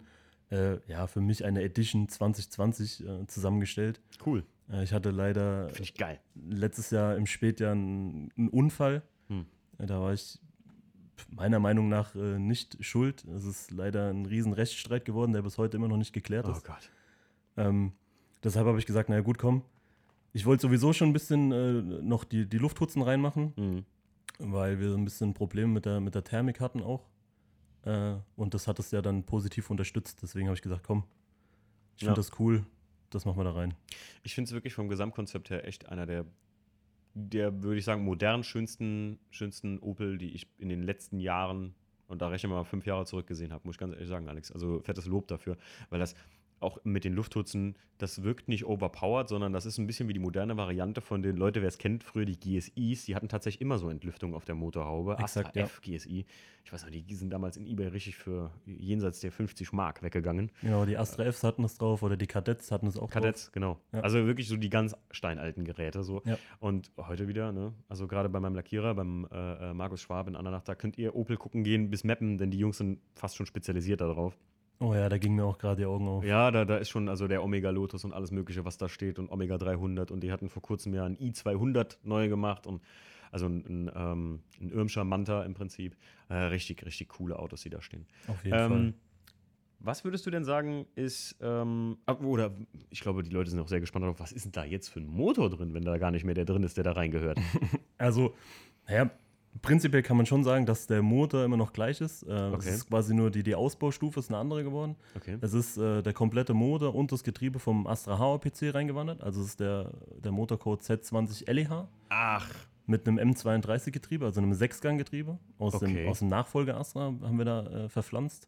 äh, ja, für mich eine Edition 2020 äh, zusammengestellt. Cool. Äh, ich hatte leider ich geil. letztes Jahr im Spätjahr einen, einen Unfall. Hm. Äh, Da war ich meiner Meinung nach äh, nicht schuld. Es ist leider ein riesen Rechtsstreit geworden, der bis heute immer noch nicht geklärt Oh ist. Gott. Ähm, deshalb habe ich gesagt, naja gut, komm. Ich wollte sowieso schon ein bisschen äh, noch die, die Lufthutzen reinmachen, Mhm. Weil wir ein bisschen Probleme mit der, mit der Thermik hatten auch. Äh, und das hat es ja dann positiv unterstützt. Deswegen habe ich gesagt, komm, ich finde Ja. das cool, das machen wir da rein. Ich finde es wirklich vom Gesamtkonzept her echt einer der, der würde ich sagen, modern schönsten, schönsten Opel, die ich in den letzten Jahren, und da rechnen wir mal fünf Jahre zurück gesehen habe, muss ich ganz ehrlich sagen, Alex. Also fettes Lob dafür, weil das auch mit den Lufthutzen, das wirkt nicht overpowered, sondern das ist ein bisschen wie die moderne Variante von den, Leute, wer es kennt, früher die GSIs, die hatten tatsächlich immer so Entlüftung auf der Motorhaube. Exakt, Astra ja. F GSI. Ich weiß nicht, die sind damals in Ebay richtig für jenseits der 50 Mark weggegangen. Genau, die Astra Fs hatten es drauf oder die Kadetts hatten es auch Kadetts, genau. Ja. Also wirklich so die ganz steinalten Geräte so. Ja. Und heute wieder, ne? Also gerade bei meinem Lackierer, beim äh, äh, Markus Schwab in Andernach, da könnt ihr Opel gucken gehen bis Mappen, denn die Jungs sind fast schon spezialisiert darauf. Oh ja, da gingen mir auch gerade die Augen auf. Ja, da, da ist schon also der Omega Lotus und alles Mögliche, was da steht und Omega 300 und die hatten vor kurzem ja ein i200 neu gemacht und also ein, ein, ähm, ein Irmscher Manta im Prinzip. Äh, richtig, richtig coole Autos, die da stehen. Auf jeden Fall. Ähm, was würdest du denn sagen, ist, ähm, ab- oder ich glaube, die Leute sind auch sehr gespannt darauf, was ist denn da jetzt für ein Motor drin, wenn da gar nicht mehr der drin ist, der da reingehört? [LAUGHS] Also, naja, prinzipiell kann man schon sagen, dass der Motor immer noch gleich ist. Äh, Okay. Es ist quasi nur die, die Ausbaustufe ist eine andere geworden. Okay. Es ist äh, der komplette Motor und das Getriebe vom Astra HPC reingewandert. Also es ist der, der Motorcode Z20 LEH Ach, mit einem M32-Getriebe, also einem Sechsgang-Getriebe. Aus, Okay. dem, aus dem Nachfolger Astra haben wir da äh, verpflanzt.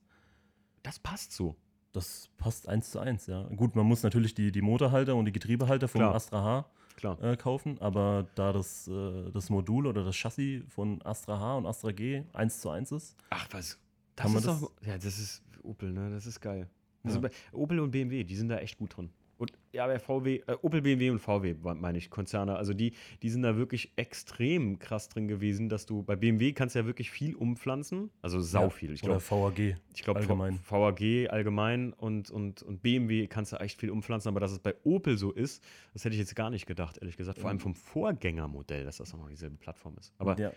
das passt so. Das passt eins zu eins, ja. Gut, man muss natürlich die, die Motorhalter und die Getriebehalter vom Klar. Astra H. äh, kaufen, aber da das, äh, das Modul oder das Chassis von Astra H und Astra G eins zu eins ist, Ach, was? Das ist das- doch. Ja, das ist Opel, ne? Das ist geil. Also Ja. Opel und BMW, die sind da echt gut drin. Und ja, bei VW, äh, Opel, BMW und VW, meine ich, Konzerne, also die, die sind da wirklich extrem krass drin gewesen, dass du bei BMW kannst du ja wirklich viel umpflanzen, also sau Ja, viel. Ich oder glaube, VAG. ich glaube allgemein. VAG allgemein und, und, und BMW kannst du echt viel umpflanzen, aber dass es bei Opel so ist, das hätte ich jetzt gar nicht gedacht, ehrlich gesagt. Vor allem vom Vorgängermodell, dass das auch noch dieselbe Plattform ist. Aber ja,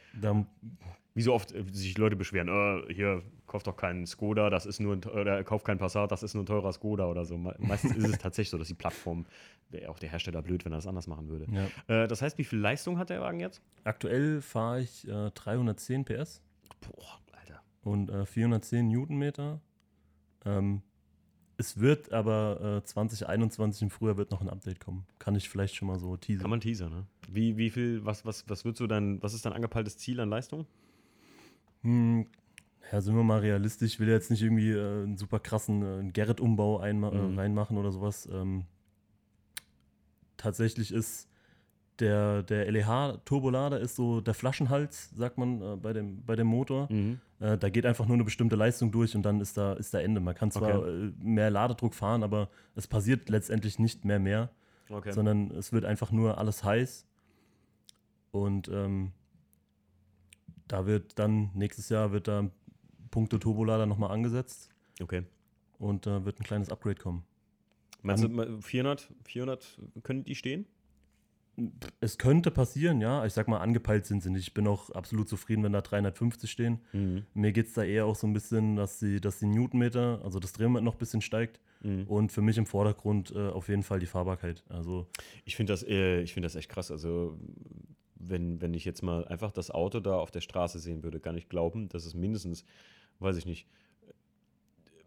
Wie so oft äh, sich Leute beschweren, äh, hier, kauf doch keinen Skoda, das ist nur ein, oder kauf keinen Passat, das ist nur ein teurer Skoda oder so. Me- Meistens ist es tatsächlich so, dass die Plattform, wäre auch der Hersteller blöd, wenn er das anders machen würde. Ja. Äh, das heißt, wie viel Leistung hat der Wagen jetzt? Aktuell fahre ich äh, 310 PS Boah, Alter. und äh, 410 Newtonmeter. Ähm, es wird aber äh, 2021 im Frühjahr wird noch ein Update kommen. Kann ich vielleicht schon mal so teasern. Kann man teasern, ne? Wie, wie viel, was, was, was wird so dein, was ist dein angepeiltes Ziel an Leistung? Hm, ja, sind wir mal realistisch. Ich will jetzt nicht irgendwie äh, einen super krassen äh, Gerrit-Umbau einma- Mhm. äh, reinmachen oder sowas. Ähm, tatsächlich ist der, der LEH-Turbolader ist so der Flaschenhals, sagt man äh, bei, dem, bei dem Motor. Mhm. Äh, da geht einfach nur eine bestimmte Leistung durch und dann ist da, ist da Ende. Man kann zwar Okay. äh, mehr Ladedruck fahren, aber es passiert letztendlich nicht mehr mehr, Okay. sondern es wird einfach nur alles heiß. Und ähm, da wird dann nächstes Jahr wird da Punkte Turbolader nochmal angesetzt okay. und da wird ein kleines Upgrade kommen. Meinst du, mal 400, 400 können die stehen? Es könnte passieren, ja. Ich sag mal, angepeilt sind sie nicht. Ich bin auch absolut zufrieden, wenn da 350 stehen. Mhm. Mir geht es da eher auch so ein bisschen, dass die, dass die Newtonmeter, also das Drehmoment noch ein bisschen steigt. Mhm. Und für mich im Vordergrund äh, auf jeden Fall die Fahrbarkeit. Also Ich finde das, äh, ich find das echt krass. Also, wenn, wenn ich jetzt mal einfach das Auto da auf der Straße sehen würde, kann ich glauben, dass es mindestens, weiß ich nicht,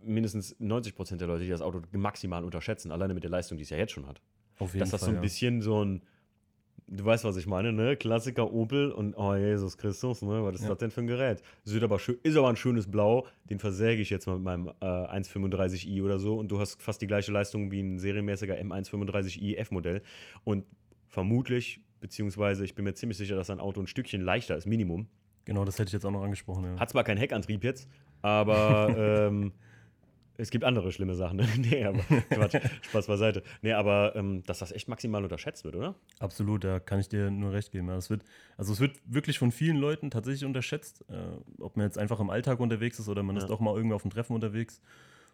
mindestens 90 Prozent der Leute, die das Auto maximal unterschätzen, alleine mit der Leistung, die es ja jetzt schon hat. auf jeden Dass das Fall. so ein ja. bisschen so ein, du weißt, was ich meine, ne? Klassiker Opel und oh Jesus Christus, ne? Was ist Ja. das denn für ein Gerät? Sieht aber schön, ist aber ein schönes Blau, den versäge ich jetzt mal mit meinem äh, 135i oder so und du hast fast die gleiche Leistung wie ein serienmäßiger M135i F-Modell und vermutlich, beziehungsweise ich bin mir ziemlich sicher, dass ein Auto ein Stückchen leichter ist, Minimum. Genau, das hätte ich jetzt auch noch angesprochen. Ja. Hat zwar keinen Heckantrieb jetzt, aber [LAUGHS] ähm, es gibt andere schlimme Sachen. Ne? [LAUGHS] nee, aber Quatsch, Spaß beiseite. Nee, aber ähm, dass das echt maximal unterschätzt wird, oder? Absolut, da kann ich dir nur recht geben. Ja, es wird, also es wird wirklich von vielen Leuten tatsächlich unterschätzt, äh, ob man jetzt einfach im Alltag unterwegs ist oder man Ja. ist auch mal irgendwie auf einem Treffen unterwegs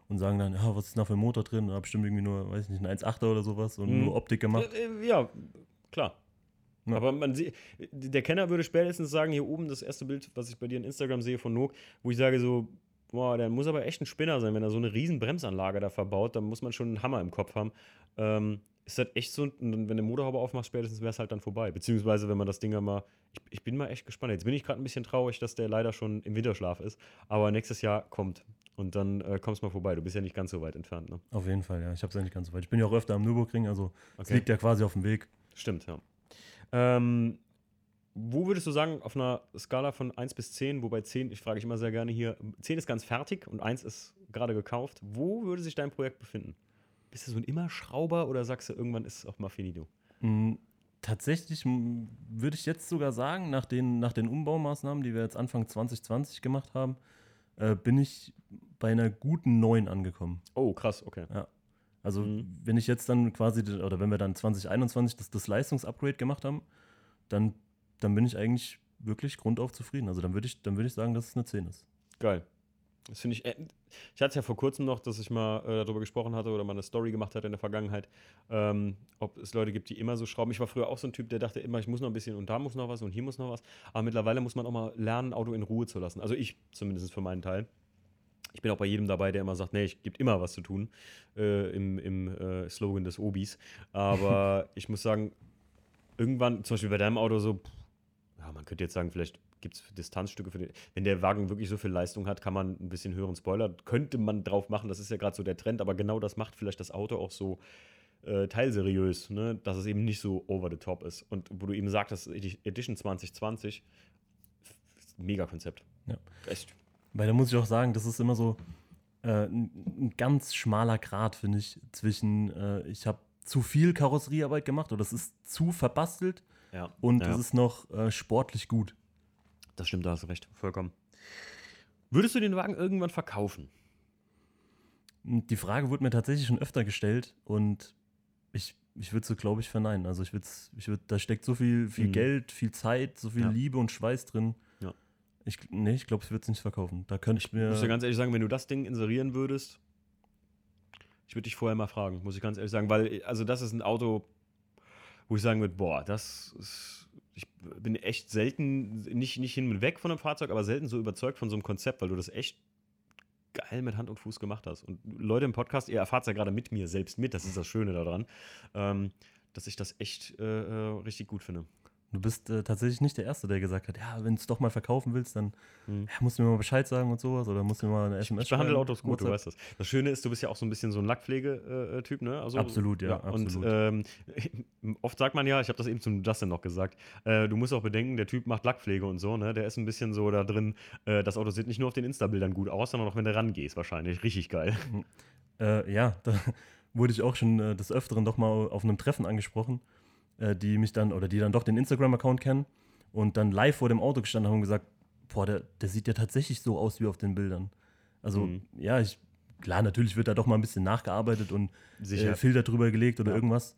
und sagen dann, ja, was ist da für ein Motor drin? Da bestimmt irgendwie nur, weiß ich nicht, ein 1,8er oder sowas und Mhm. nur Optik gemacht. Äh, äh, ja, klar. Ja. Aber man sieht, der Kenner würde spätestens sagen, hier oben das erste Bild, was ich bei dir in Instagram sehe von Nook, wo ich sage so, boah, der muss aber echt ein Spinner sein, wenn er so eine riesen Bremsanlage da verbaut, dann muss man schon einen Hammer im Kopf haben. Ähm, ist das echt so, wenn du Motorhaube aufmachst, spätestens wäre es halt dann vorbei. Beziehungsweise, wenn man das Ding dann mal, ich, ich bin mal echt gespannt. Jetzt bin ich gerade ein bisschen traurig, dass der leider schon im Winterschlaf ist, aber nächstes Jahr kommt. Und dann äh, kommst du mal vorbei. Du bist ja nicht ganz so weit entfernt, ne? Auf jeden Fall, ja. Ich habe es ja nicht ganz so weit. Ich bin ja auch öfter am Nürburgring, also es Okay. liegt ja quasi auf dem Weg. Stimmt, ja. Ähm, wo würdest du sagen, auf einer Skala von 1 bis 10, wobei 10, ich frage ich immer sehr gerne hier, 10 ist ganz fertig und 1 ist gerade gekauft, wo würde sich dein Projekt befinden? Bist du so ein Immer-Schrauber oder sagst du, irgendwann ist es auch mal finito? Mm, Tatsächlich mm, würde ich jetzt sogar sagen, nach den, nach den Umbaumaßnahmen, die wir jetzt Anfang 2020 gemacht haben, äh, bin ich bei einer guten 9 angekommen. Oh, krass, okay. Also Mhm. wenn ich jetzt dann quasi, oder wenn wir dann 2021 das, das Leistungsupgrade gemacht haben, dann, dann bin ich eigentlich wirklich grundauf zufrieden. Also dann würde ich, dann würde ich sagen, dass es eine 10 ist. Geil. Das finde ich. Äh, ich hatte es ja vor kurzem noch, dass ich mal äh, darüber gesprochen hatte oder mal eine Story gemacht hatte in der Vergangenheit, ähm, ob es Leute gibt, die immer so schrauben. Ich war früher auch so ein Typ, der dachte immer, ich muss noch ein bisschen und da muss noch was und hier muss noch was. Aber mittlerweile muss man auch mal lernen, Auto in Ruhe zu lassen. Also ich zumindest für meinen Teil. Ich bin auch bei jedem dabei, der immer sagt, nee, es gibt immer was zu tun äh, im, im äh, Slogan des Obis. Aber [LAUGHS] ich muss sagen, irgendwann, zum Beispiel bei deinem Auto so, pff, ja, man könnte jetzt sagen, vielleicht gibt es Distanzstücke für den. Wenn der Wagen wirklich so viel Leistung hat, kann man ein bisschen höheren Spoiler, könnte man drauf machen, das ist ja gerade so der Trend, aber genau das macht vielleicht das Auto auch so äh, teilseriös, ne? dass es eben nicht so over the top ist. Und wo du eben sagtest, Edi- Edition 2020, f- mega Konzept. Ja. Echt. Weil da muss ich auch sagen, das ist immer so äh, ein, ganz schmaler Grad, finde ich, zwischen äh, ich habe zu viel Karosseriearbeit gemacht oder es ist zu verbastelt Ja. und ja. es ist noch äh, sportlich gut. Das stimmt, da hast du recht, vollkommen. Würdest du den Wagen irgendwann verkaufen? Und Die Frage wurde mir tatsächlich schon öfter gestellt und ich, ich würde so, glaube ich, verneinen. Also ich würde, ich würd, da steckt so viel, viel Mhm. Geld, viel Zeit, so viel Ja. Liebe und Schweiß drin. Ja. Ich, nee, ich glaube, ich würde es nicht verkaufen. Da könnte ich mir. muss dir ganz ehrlich sagen, wenn du das Ding inserieren würdest, ich würde dich vorher mal fragen, muss ich ganz ehrlich sagen, weil, also das ist ein Auto, wo ich sagen würde, boah, das ist, ich bin echt selten, nicht, nicht hin und weg von einem Fahrzeug, aber selten so überzeugt von so einem Konzept, weil du das echt geil mit Hand und Fuß gemacht hast. Und Leute im Podcast, ihr erfahrt es ja gerade mit mir selbst mit, das ist das Schöne daran, ähm, dass ich das echt äh, äh richtig gut finde. Du bist äh, tatsächlich nicht der Erste, der gesagt hat, ja, wenn du es doch mal verkaufen willst, dann hm. ja, musst du mir mal Bescheid sagen und sowas oder musst du mir mal eine SMS Ich behandle Autos gut, WhatsApp. du weißt das. Das Schöne ist, du bist ja auch so ein bisschen so ein Lackpflegetyp, ne? Also, absolut, ja. ja absolut. Und ähm, [LAUGHS] oft sagt man ja, ich habe das eben zum Justin noch gesagt, äh, du musst auch bedenken, der Typ macht Lackpflege und so, ne? Der ist ein bisschen so da drin, äh, das Auto sieht nicht nur auf den Insta-Bildern gut aus, sondern auch wenn du rangehst, wahrscheinlich. Richtig geil. [LAUGHS] Äh, ja, [LAUGHS] da wurde ich auch schon äh, des Öfteren doch mal auf einem Treffen angesprochen äh, die mich dann oder die dann doch den Instagram-Account kennen und dann live vor dem Auto gestanden haben und gesagt, boah, der, der sieht ja tatsächlich so aus wie auf den Bildern. Also, mhm. ja, ich, klar, natürlich wird da doch mal ein bisschen nachgearbeitet und äh, Filter drüber gelegt oder ja. irgendwas.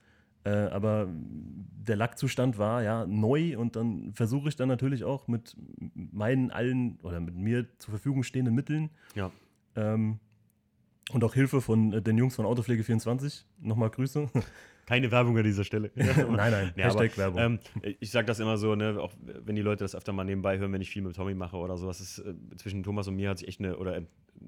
Äh, aber der Lackzustand war ja neu und dann versuche ich dann natürlich auch mit meinen allen oder mit mir zur Verfügung stehenden Mitteln ja. ähm, und auch Hilfe von äh, den Jungs von Autopflege24, nochmal Grüße, [LAUGHS] keine Werbung an dieser Stelle. [LAUGHS] nein, nein, ja, Hashtag aber, Werbung. Ähm, ich sage das immer so, ne, auch wenn die Leute das öfter mal nebenbei hören, wenn ich viel mit Tommy mache oder sowas, ist, äh, zwischen Thomas und mir hat sich echt eine, oder, äh,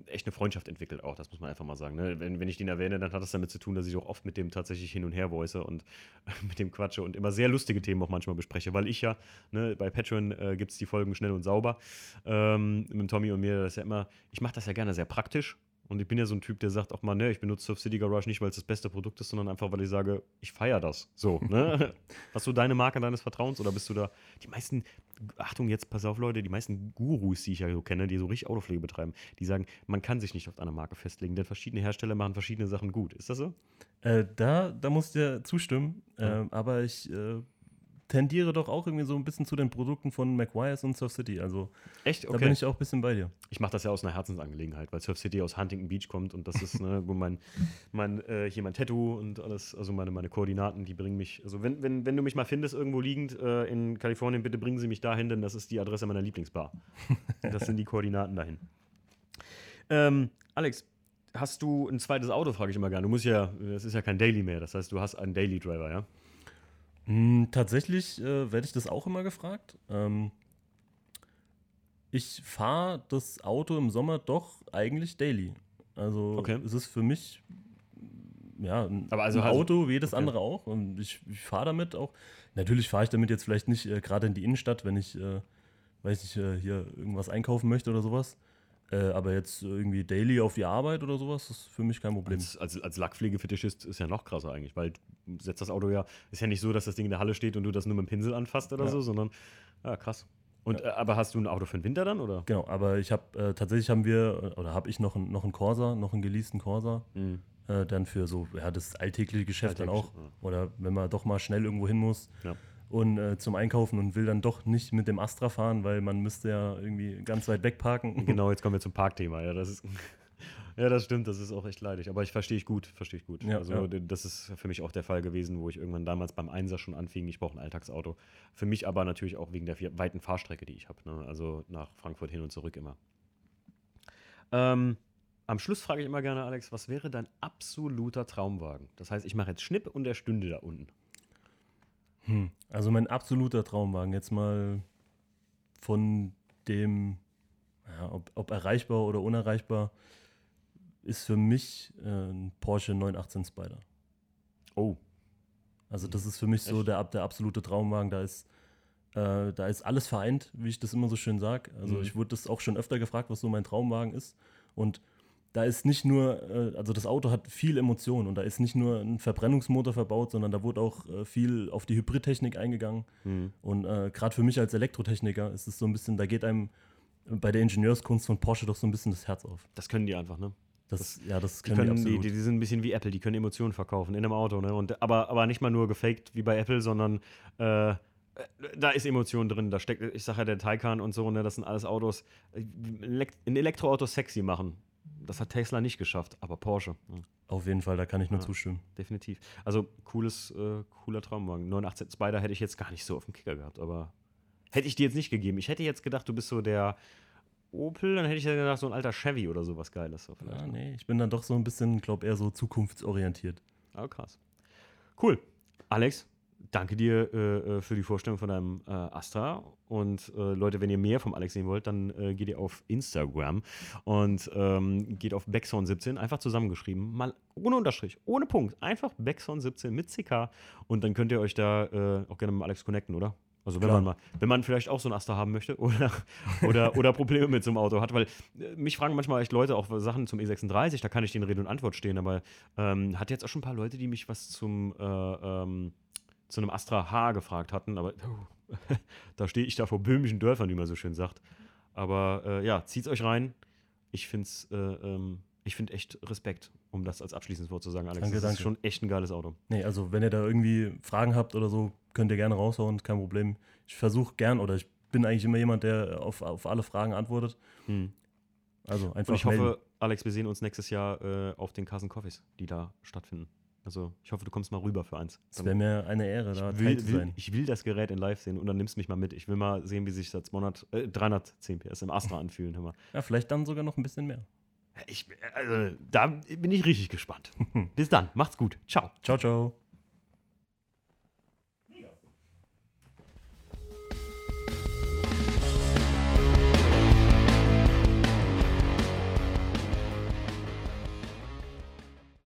echt eine Freundschaft entwickelt auch, das muss man einfach mal sagen. Ne? Wenn, wenn ich den erwähne, dann hat das damit zu tun, dass ich auch oft mit dem tatsächlich hin und her voice und [LAUGHS] mit dem quatsche und immer sehr lustige Themen auch manchmal bespreche, weil ich ja, ne, bei Patreon äh, gibt es die Folgen schnell und sauber. Ähm, mit Tommy und mir, das ist ja immer, ich mache das ja gerne sehr praktisch und ich bin ja so ein Typ, der sagt auch mal, ne, ich benutze Surf City Garage nicht, weil es das beste Produkt ist, sondern einfach, weil ich sage, ich feiere das. So, [LAUGHS] ne? Hast du deine Marke deines Vertrauens oder bist du da? Die meisten, Achtung, jetzt pass auf, Leute, die meisten Gurus, die ich ja so kenne, die so richtig Autopflege betreiben, die sagen, man kann sich nicht auf eine Marke festlegen, denn verschiedene Hersteller machen verschiedene Sachen gut. Ist das so? Äh, da, da muss ich dir zustimmen. Ja. Äh, aber ich äh, tendiere doch auch irgendwie so ein bisschen zu den Produkten von McWires und Surf City. Also echt, okay. da bin ich auch ein bisschen bei dir. Ich mache das ja aus einer Herzensangelegenheit, weil Surf City aus Huntington Beach kommt und das ist, ne, wo mein, mein äh, hier mein Tattoo und alles, also meine, meine Koordinaten, die bringen mich, also wenn, wenn, wenn du mich mal findest, irgendwo liegend äh, in Kalifornien, bitte bringen sie mich dahin, denn das ist die Adresse meiner Lieblingsbar. [LAUGHS] das sind die Koordinaten dahin. Ähm, Alex, hast du ein zweites Auto, frage ich immer gerne. Du musst ja, das ist ja kein Daily mehr, das heißt, du hast einen Daily Driver, ja? Hm, tatsächlich äh, werde ich das auch immer gefragt. Ähm, ich fahre das Auto im Sommer doch eigentlich daily. Also okay. es ist für mich ja, ein, also ein Auto wie jedes okay. andere auch. Und ich, ich fahre damit auch. Natürlich fahre ich damit jetzt vielleicht nicht äh, gerade in die Innenstadt, wenn ich, äh, weiß ich, äh, hier irgendwas einkaufen möchte oder sowas. Äh, aber jetzt irgendwie daily auf die Arbeit oder sowas, ist für mich kein Problem. Als, als, als Lackpflegefetischist ist ja noch krasser eigentlich, weil du setzt das Auto ja, ist ja nicht so, dass das Ding in der Halle steht und du das nur mit dem Pinsel anfasst oder ja. so, sondern, ja, krass. Und, ja. äh, aber hast du ein Auto für den Winter dann, oder? Genau, aber ich habe, äh, tatsächlich haben wir, oder habe ich noch, ein, noch einen Corsa, noch einen geleasten Corsa, mhm. äh, dann für so, ja, das alltägliche Geschäft Alltäglich, dann auch. Ja. Oder wenn man doch mal schnell irgendwo hin muss. Ja und äh, zum Einkaufen und will dann doch nicht mit dem Astra fahren, weil man müsste ja irgendwie ganz weit weg parken. [LAUGHS] Genau, jetzt kommen wir zum Parkthema. Ja, das ist, [LAUGHS] ja, das stimmt, das ist auch echt leidig. Aber ich verstehe ich gut, verstehe ich gut. Ja, also ja. das ist für mich auch der Fall gewesen, wo ich irgendwann damals beim Einser schon anfing, ich brauche ein Alltagsauto. Für mich aber natürlich auch wegen der weiten Fahrstrecke, die ich habe. Ne? Also nach Frankfurt hin und zurück immer. Ähm, am Schluss frage ich immer gerne, Alex, was wäre dein absoluter Traumwagen? Das heißt, ich mache jetzt Schnipp und der stünde da unten. Hm. Also mein absoluter Traumwagen, jetzt mal von dem, ja, ob, ob, erreichbar oder unerreichbar, ist für mich äh, ein Porsche 918 Spider. Oh. Also das ist für mich so der, der absolute Traumwagen. Da ist, äh, da ist alles vereint, wie ich das immer so schön sage. Also mhm. ich wurde das auch schon öfter gefragt, was so mein Traumwagen ist. Und da ist nicht nur, äh, also das Auto hat viel Emotion und da ist nicht nur ein Verbrennungsmotor verbaut, sondern da wurde auch äh, viel auf die Hybridtechnik eingegangen. Mhm. Und äh, gerade für mich als Elektrotechniker ist es so ein bisschen, da geht einem bei der Ingenieurskunst von Porsche doch so ein bisschen das Herz auf. Das können die einfach, ne? Das, das, ja, das können die, können, die, die, die, sind ein bisschen wie Apple, die können Emotionen verkaufen in einem Auto, ne? Und, aber, aber nicht mal nur gefaked wie bei Apple, sondern äh, da ist Emotion drin. Da steckt, ich sage ja, der Taycan und so, ne, das sind alles Autos, äh, ein Elektroauto sexy machen. Das hat Tesla nicht geschafft, aber Porsche. Ja. Auf jeden Fall, da kann ich nur ja, zustimmen. Definitiv. Also cooles, äh, cooler Traumwagen. 918 Spider hätte ich jetzt gar nicht so auf dem Kicker gehabt, aber hätte ich dir jetzt nicht gegeben. Ich hätte jetzt gedacht, du bist so der Opel, dann hätte ich ja gedacht, so ein alter Chevy oder sowas Geiles. So vielleicht. Ja, nee, ich bin dann doch so ein bisschen, glaube eher so zukunftsorientiert. Ah, krass. Cool. Alex, danke dir äh, äh, für die Vorstellung von deinem äh, Astra. Und äh, Leute, wenn ihr mehr vom Alex sehen wollt, dann äh, geht ihr auf Instagram und ähm, geht auf Backzone17, einfach zusammengeschrieben, mal ohne Unterstrich, ohne Punkt, einfach Backzone17 mit CK und dann könnt ihr euch da äh, auch gerne mit dem Alex connecten, oder? Also wenn Klar. man mal, wenn man vielleicht auch so ein Astra haben möchte [LAUGHS] oder, oder, oder Probleme mit so einem Auto hat, weil äh, mich fragen manchmal echt Leute auch Sachen zum E36, da kann ich denen Rede und Antwort stehen, aber ähm, hat jetzt auch schon ein paar Leute, die mich was zum äh, ähm, zu einem Astra H gefragt hatten, aber oh, [LAUGHS] da stehe ich da vor böhmischen Dörfern, wie man so schön sagt. Aber äh, ja, zieht's euch rein. Ich find's, äh, ähm, ich finde echt Respekt, um das als abschließendes Wort zu sagen, Alex. Danke, das danke. ist schon echt ein geiles Auto. Nee, also wenn ihr da irgendwie Fragen habt oder so, könnt ihr gerne raushauen, kein Problem. Ich versuche gern oder ich bin eigentlich immer jemand, der auf, auf alle Fragen antwortet. Hm. Also einfach Und ich melden. hoffe, Alex, wir sehen uns nächstes Jahr äh, auf den Carson Coffees, die da stattfinden. Also ich hoffe, du kommst mal rüber für eins. es wäre mir eine Ehre, da will, zu will, sein. ich will das Gerät in live sehen und dann nimmst du mich mal mit. Ich will mal sehen, wie sich das 200, äh, 310 PS im Astra [LAUGHS] anfühlen. Hör mal. Ja, vielleicht dann sogar noch ein bisschen mehr. Ich, also, da bin ich richtig gespannt. [LAUGHS] Bis dann, macht's gut. Ciao. Ciao, ciao.